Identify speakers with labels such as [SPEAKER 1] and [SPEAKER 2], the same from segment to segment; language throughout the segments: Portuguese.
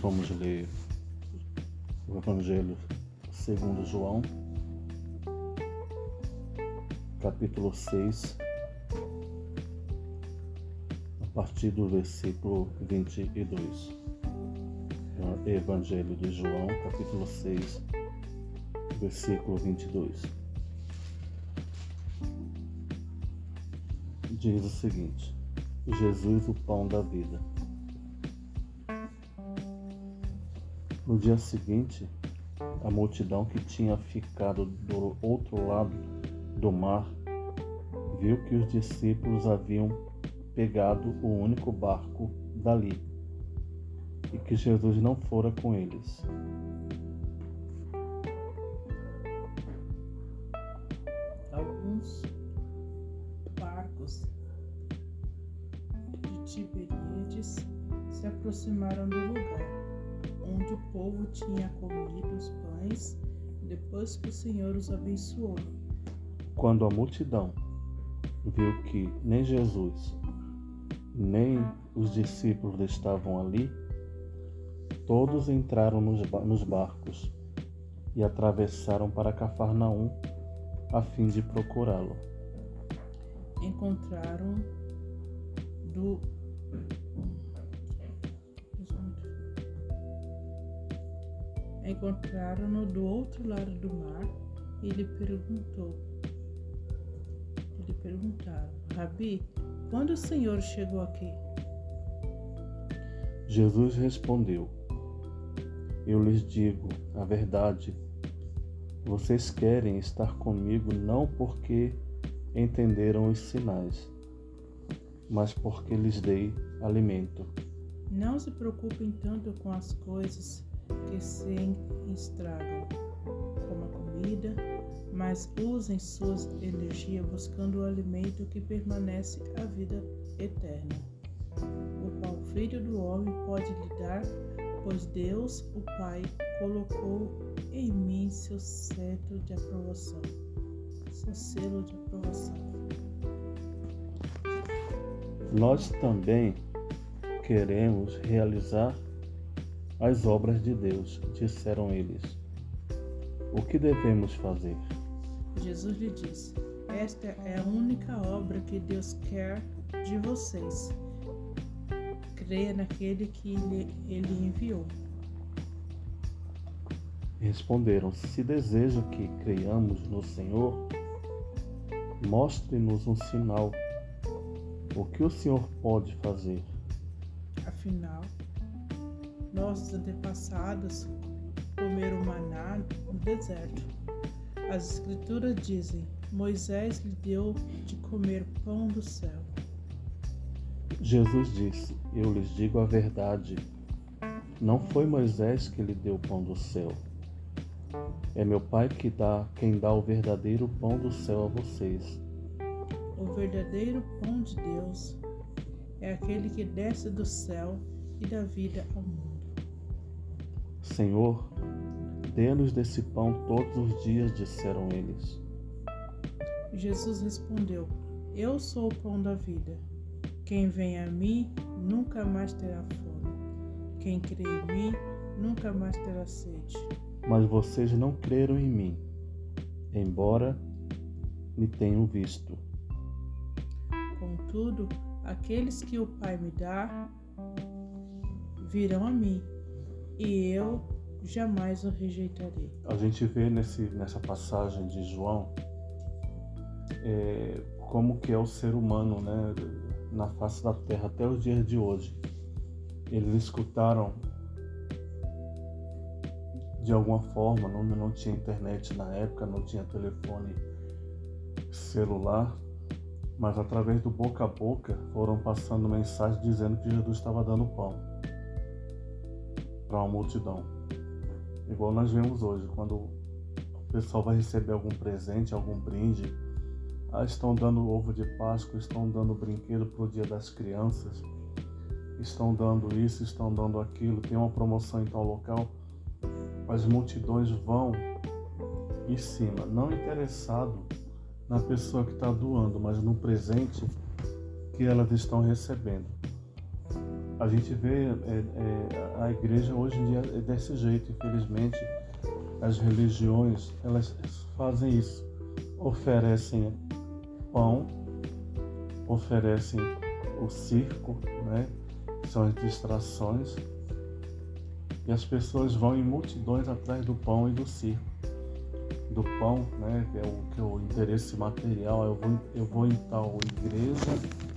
[SPEAKER 1] vamos ler o Evangelho segundo João, capítulo 6, a partir do versículo 22. Evangelho de João, capítulo 6, versículo 22. Diz o seguinte: Jesus, o pão da vida. No dia seguinte, a multidão que tinha ficado do outro lado do mar viu que os discípulos haviam pegado o único barco dali e que Jesus não fora com eles.
[SPEAKER 2] Alguns barcos de Tiberíades se aproximaram do lugar onde o povo tinha comido os pães depois que o Senhor os abençoou.
[SPEAKER 1] Quando a multidão viu que nem Jesus nem os discípulos estavam ali, todos entraram nos barcos e atravessaram para Cafarnaum a fim de procurá-lo.
[SPEAKER 2] Encontraram do Encontraram-no do outro lado do mar e lhe perguntou. Lhe perguntaram: Rabi, quando o Senhor chegou aqui?
[SPEAKER 1] Jesus respondeu: Eu lhes digo a verdade. Vocês querem estar comigo não porque entenderam os sinais, mas porque lhes dei alimento.
[SPEAKER 2] Não se preocupem tanto com as coisas que se estragam, como a comida, mas usem sua energia buscando o alimento que permanece a vida eterna, o qual o Filho do Homem pode lhe dar, pois Deus, o Pai, colocou em mim seu cetro de aprovação, seu selo de aprovação.
[SPEAKER 1] Nós também queremos realizar as obras de Deus, disseram eles. O que devemos fazer?
[SPEAKER 2] Jesus lhe disse: Esta é a única obra que Deus quer de vocês. Creia naquele que ele enviou.
[SPEAKER 1] Responderam: Se deseja que creiamos no Senhor, mostre-nos um sinal. O que o Senhor pode fazer?
[SPEAKER 2] Afinal, nossos antepassados comeram maná no deserto. As Escrituras dizem: Moisés lhe deu de comer pão do céu.
[SPEAKER 1] Jesus disse: Eu lhes digo a verdade. Não foi Moisés que lhe deu o pão do céu. É meu Pai que dá, quem dá o verdadeiro pão do céu a vocês.
[SPEAKER 2] O verdadeiro pão de Deus é aquele que desce do céu e dá vida ao mundo.
[SPEAKER 1] Senhor, dê-nos desse pão todos os dias, disseram eles.
[SPEAKER 2] Jesus respondeu: Eu sou o pão da vida. Quem vem a mim nunca mais terá fome. Quem crê em mim nunca mais terá sede.
[SPEAKER 1] Mas vocês não creram em mim, embora me tenham visto.
[SPEAKER 2] Contudo, aqueles que o Pai me dá virão a mim e eu jamais o rejeitarei.
[SPEAKER 1] A gente vê nesse, nessa passagem de João é, como que é o ser humano, né, na face da terra até os dias de hoje. Eles escutaram de alguma forma, não, não tinha internet na época, não tinha telefone celular, mas através do boca a boca foram passando mensagens dizendo que Jesus estava dando pão para uma multidão. Igual nós vemos hoje, quando o pessoal vai receber algum presente, algum brinde, ah, estão dando ovo de Páscoa, estão dando brinquedo para o Dia das Crianças, estão dando isso, estão dando aquilo, tem uma promoção em tal local. As multidões vão em cima, não interessado na pessoa que está doando, mas no presente que elas estão recebendo. A gente vê é, é, a igreja hoje em dia é desse jeito, infelizmente. As religiões, elas fazem isso. Oferecem pão, oferecem o circo, né? São as distrações. E as pessoas vão em multidões atrás do pão e do circo. Do pão, né? Que é o, que é o interesse material. Eu vou, eu vou em tal igreja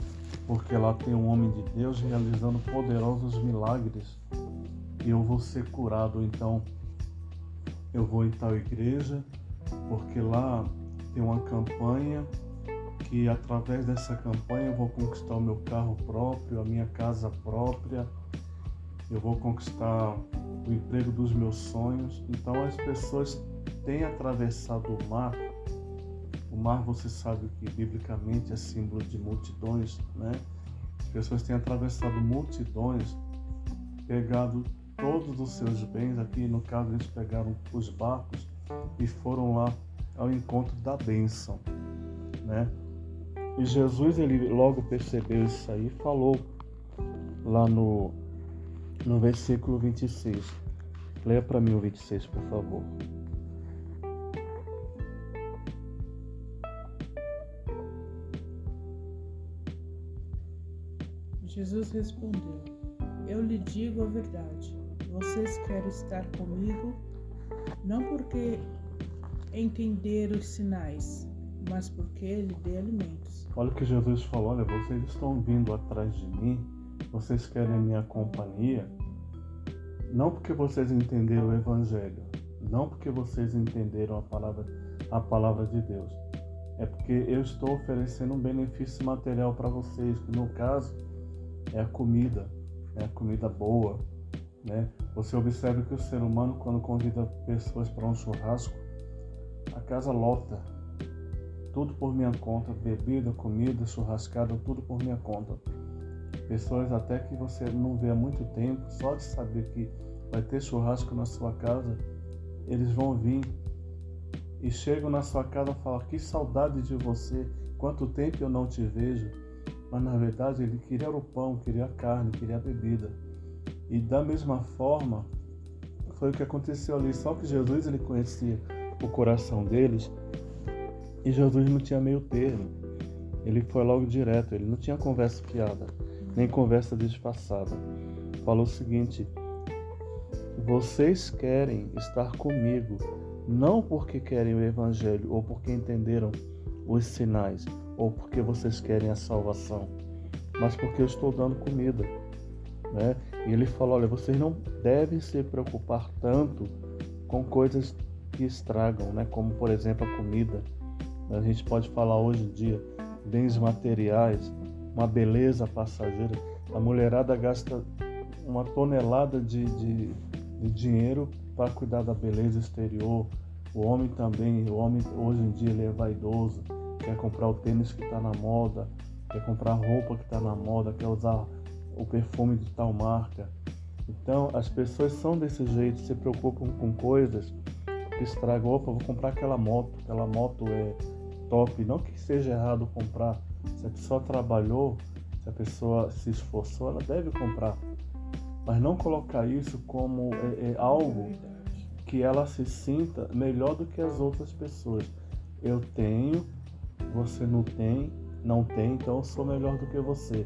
[SPEAKER 1] porque lá tem um homem de Deus realizando poderosos milagres e eu vou ser curado. Então, eu vou em tal igreja porque lá tem uma campanha que através dessa campanha eu vou conquistar o meu carro próprio, a minha casa própria, eu vou conquistar o emprego dos meus sonhos. Então as pessoas têm atravessado o mar o mar, você sabe que biblicamente é símbolo de multidões, né? As pessoas têm atravessado multidões, pegado todos os seus bens, aqui no caso eles pegaram os barcos e foram lá ao encontro da bênção, né? E Jesus, ele logo percebeu isso aí e falou lá no, no versículo 26. Leia para mim o 26, por favor.
[SPEAKER 2] Jesus respondeu: Eu lhe digo a verdade. Vocês querem estar comigo não porque entenderam os sinais, mas porque ele dê alimentos.
[SPEAKER 1] Olha o que Jesus falou: Olha, vocês estão vindo atrás de mim, vocês querem a minha companhia, não porque vocês entenderam o Evangelho, não porque vocês entenderam a palavra, a palavra de Deus. É porque eu estou oferecendo um benefício material para vocês, que no caso é a comida, é a comida boa. Né? Você observa que o ser humano, quando convida pessoas para um churrasco, a casa lota. Tudo por minha conta, bebida, comida, churrascada, tudo por minha conta. Pessoas até que você não vê há muito tempo, só de saber que vai ter churrasco na sua casa, eles vão vir e chegam na sua casa e falam: Que saudade de você, quanto tempo eu não te vejo mas na verdade ele queria o pão, queria a carne, queria a bebida. E da mesma forma, foi o que aconteceu ali, só que Jesus ele conhecia o coração deles e Jesus não tinha meio termo. Ele foi logo direto, ele não tinha conversa fiada, nem conversa disfarçada. Falou o seguinte: Vocês querem estar comigo, não porque querem o evangelho ou porque entenderam os sinais, ou porque vocês querem a salvação, mas porque eu estou dando comida. Né? E ele falou: olha, vocês não devem se preocupar tanto com coisas que estragam, né? como por exemplo a comida. A gente pode falar hoje em dia bens materiais, uma beleza passageira. A mulherada gasta uma tonelada de, de, de dinheiro para cuidar da beleza exterior. O homem também, o homem hoje em dia ele é vaidoso quer comprar o tênis que está na moda, quer comprar a roupa que está na moda, quer usar o perfume de tal marca. Então as pessoas são desse jeito, se preocupam com coisas que estragam. Opa, vou comprar aquela moto, aquela moto é top. Não que seja errado comprar. Se a pessoa trabalhou, se a pessoa se esforçou, ela deve comprar. Mas não colocar isso como é, é algo que ela se sinta melhor do que as outras pessoas. Eu tenho, você não tem, não tem, então eu sou melhor do que você.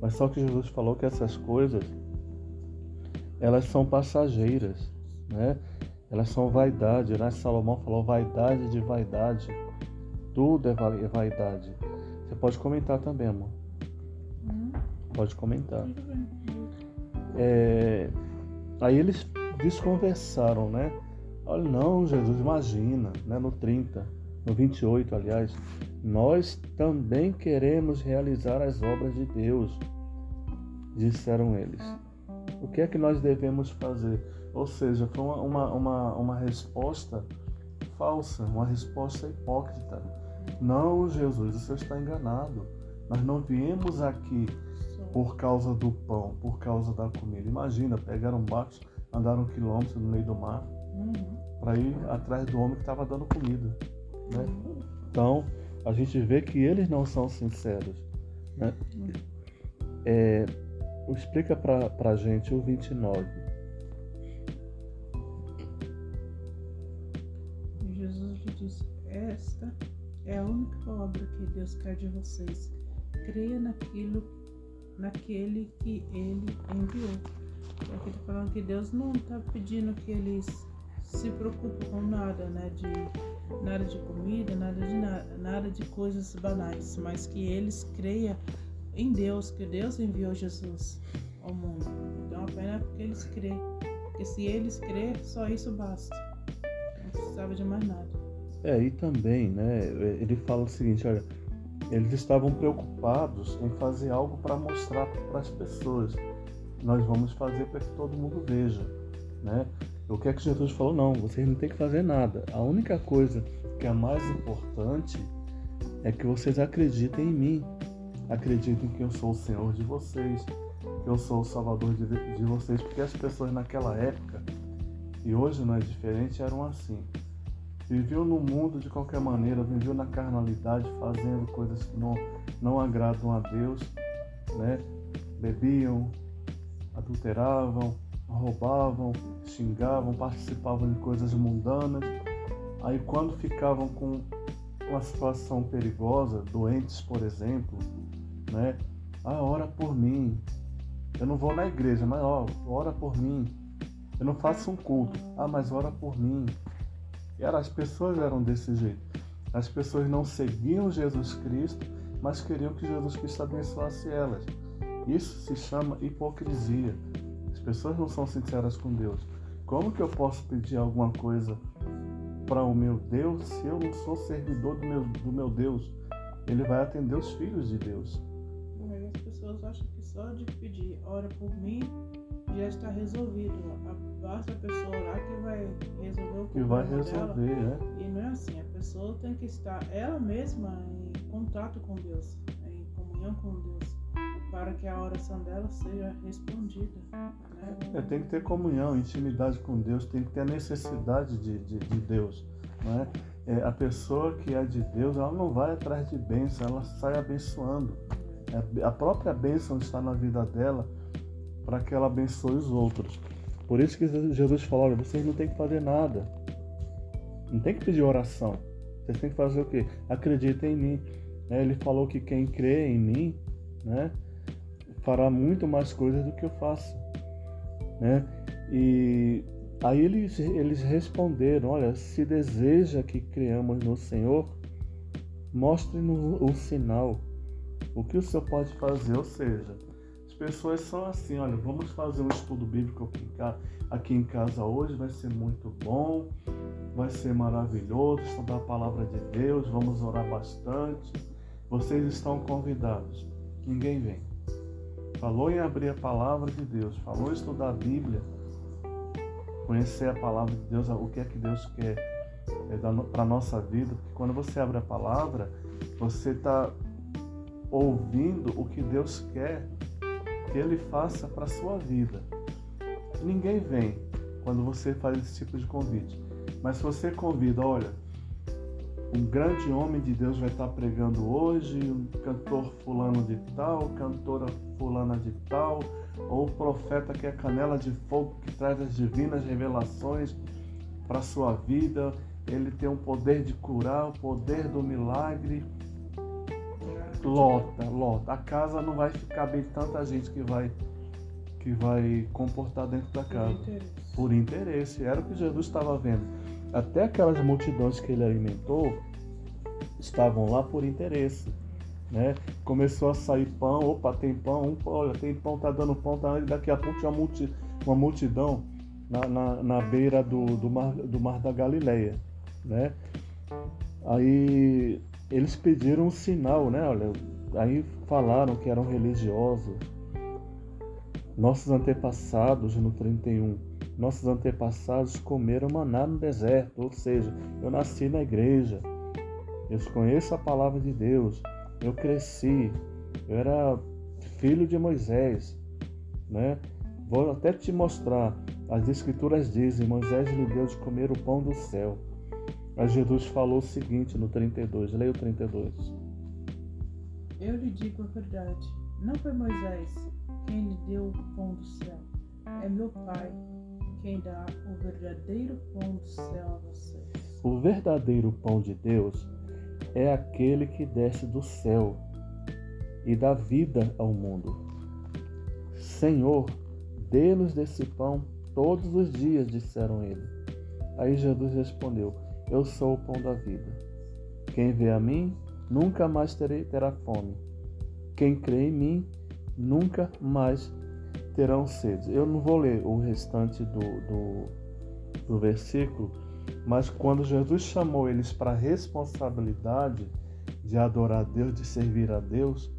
[SPEAKER 1] Mas só que Jesus falou que essas coisas elas são passageiras, né? Elas são vaidade, né? Salomão falou vaidade de vaidade. Tudo é vaidade. Você pode comentar também, amor. Hum? Pode comentar. É... Aí eles desconversaram, né? Olha, não, Jesus, imagina, né? No 30 no 28, aliás, nós também queremos realizar as obras de Deus, disseram eles. O que é que nós devemos fazer? Ou seja, foi uma, uma, uma, resposta falsa, uma resposta hipócrita. Não, Jesus, você está enganado. Nós não viemos aqui por causa do pão, por causa da comida. Imagina, pegaram barcos, andaram um quilômetro no meio do mar uhum. para ir atrás do homem que estava dando comida. Né? Então, a gente vê que eles não são sinceros. Né? É, explica para a gente o 29.
[SPEAKER 2] Jesus lhe disse: Esta é a única obra que Deus quer de vocês. Creia naquilo, naquele que Ele enviou. Aqui está falando que Deus não está pedindo que eles se preocupem com nada, né? De nada de comida, nada de nada, de coisas banais, mas que eles creiam em Deus, que Deus enviou Jesus ao mundo. Então apenas porque eles creem. Porque se eles crerem, só isso basta. Não precisava de mais nada.
[SPEAKER 1] É, e também, né? Ele fala o seguinte, olha, eles estavam preocupados em fazer algo para mostrar para as pessoas. Nós vamos fazer para que todo mundo veja, né? O que é que Jesus falou? Não, vocês não têm que fazer nada. A única coisa que é mais importante é que vocês acreditem em mim. Acreditem que eu sou o Senhor de vocês, que eu sou o Salvador de, de vocês, porque as pessoas naquela época, e hoje não é diferente, eram assim. Viveu no mundo de qualquer maneira, viveu na carnalidade, fazendo coisas que não, não agradam a Deus, né? Bebiam, adulteravam, roubavam, xingavam, participavam de coisas mundanas. Aí quando ficavam com uma situação perigosa, doentes, por exemplo, né? Ah, ora por mim. Eu não vou na igreja, mas ó, ora por mim. Eu não faço um culto. Ah, mas ora por mim. E era, as pessoas eram desse jeito. As pessoas não seguiam Jesus Cristo, mas queriam que Jesus Cristo abençoasse elas. Isso se chama hipocrisia. As pessoas não são sinceras com Deus. Como que eu posso pedir alguma coisa para o meu Deus se eu não sou servidor do meu, do meu Deus? Ele vai atender os filhos de Deus.
[SPEAKER 2] As pessoas acham que só de pedir, ora por mim, já está resolvido. Basta a pessoa orar que vai resolver o problema
[SPEAKER 1] Que vai resolver,
[SPEAKER 2] dela. é. E não é assim. A pessoa tem que estar ela mesma em contato com Deus, em comunhão com Deus, para que a oração dela seja respondida. Né?
[SPEAKER 1] É, tem que ter comunhão, intimidade com Deus, tem que ter a necessidade de, de, de Deus. Né? É, a pessoa que é de Deus, ela não vai atrás de bênção, ela sai abençoando. É, a própria bênção está na vida dela para que ela abençoe os outros. Por isso que Jesus falou: olha, vocês não tem que fazer nada. Não tem que pedir oração. Vocês têm que fazer o quê? Acreditem em mim. É, ele falou que quem crê em mim, né, fará muito mais coisas do que eu faço. Né? E aí eles, eles responderam: Olha, se deseja que creamos no Senhor, mostre-nos o sinal. O que o Senhor pode fazer? Ou seja, as pessoas são assim: olha, vamos fazer um estudo bíblico aqui em, casa, aqui em casa hoje, vai ser muito bom, vai ser maravilhoso estudar a palavra de Deus, vamos orar bastante. Vocês estão convidados. Ninguém vem. Falou em abrir a palavra de Deus, falou em estudar a Bíblia, conhecer a palavra de Deus, o que é que Deus quer é, para a nossa vida, porque quando você abre a palavra, você está ouvindo o que Deus quer que Ele faça para a sua vida. Ninguém vem quando você faz esse tipo de convite. Mas se você convida, olha, um grande homem de Deus vai estar pregando hoje, um cantor fulano de tal, cantora fulana de tal, ou o profeta que é canela de fogo que traz as divinas revelações para a sua vida. Ele tem o poder de curar, o poder do milagre lota, lota. A casa não vai ficar bem tanta gente que vai que vai comportar dentro da casa. Por interesse. Por interesse. Era o que Jesus estava vendo. Até aquelas multidões que ele alimentou estavam lá por interesse. Né? Começou a sair pão, opa, tem pão, olha, tem pão, tá dando pão, tá, daqui a pouco tinha uma, multi, uma multidão na, na, na, beira do, do, mar, do mar da Galileia. Né? Aí eles pediram um sinal, né? Olha, aí falaram que eram religiosos. Nossos antepassados, no 31, nossos antepassados comeram maná no deserto, ou seja, eu nasci na igreja, eu conheço a palavra de Deus, eu cresci, eu era filho de Moisés, né? Vou até te mostrar, as escrituras dizem, Moisés lhe deu de comer o pão do céu. Mas Jesus falou o seguinte no 32, leia o 32.
[SPEAKER 2] Eu lhe digo a verdade, não foi Moisés quem lhe deu o pão do céu. É meu Pai quem dá o verdadeiro pão do céu a vocês.
[SPEAKER 1] O verdadeiro pão de Deus é aquele que desce do céu e dá vida ao mundo. Senhor, dê-nos desse pão todos os dias, disseram ele. Aí Jesus respondeu: Eu sou o pão da vida. Quem vê a mim nunca mais terei, terá fome. Quem crê em mim nunca mais terão sede. Eu não vou ler o restante do, do, do versículo, mas quando Jesus chamou eles para a responsabilidade de adorar a Deus, de servir a Deus,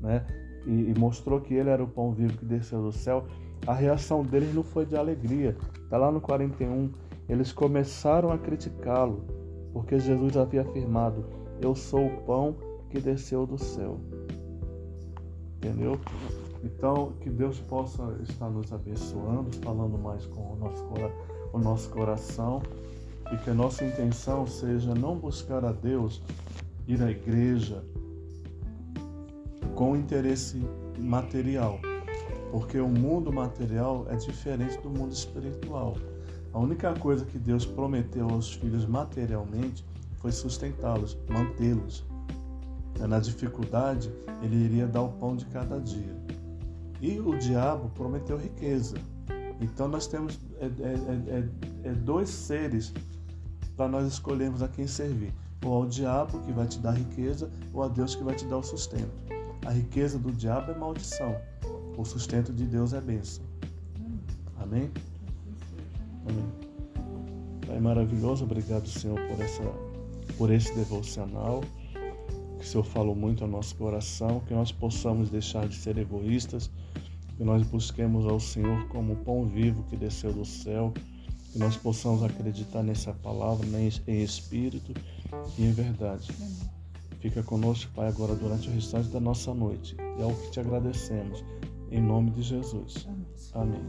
[SPEAKER 1] né? E, e, mostrou que ele era o pão vivo que desceu do céu, a reação deles não foi de alegria. Está lá no 41. Eles começaram a criticá-lo, porque Jesus havia afirmado: Eu sou o pão que desceu do céu. Entendeu? Então, que Deus possa estar nos abençoando, falando mais com o nosso, o nosso coração e que a nossa intenção seja não buscar a Deus, ir à igreja com interesse material, porque o mundo material é diferente do mundo espiritual. A única coisa que Deus prometeu aos filhos materialmente foi sustentá-los, mantê-los. Na dificuldade, ele iria dar o pão de cada dia. E o diabo prometeu riqueza. Então nós temos é, é, é, é dois seres para nós escolhermos a quem servir. Ou ao diabo que vai te dar riqueza, ou a Deus que vai te dar o sustento. A riqueza do diabo é maldição. O sustento de Deus é bênção. Amém? Amém. Pai maravilhoso, obrigado, Senhor, por, essa, por esse devocional. Que o Senhor falou muito ao nosso coração, que nós possamos deixar de ser egoístas que nós busquemos ao Senhor como o pão vivo que desceu do céu, que nós possamos acreditar nessa palavra em espírito e em verdade. Fica conosco, Pai, agora durante o restante da nossa noite. E é o que te agradecemos. Em nome de Jesus. Amém.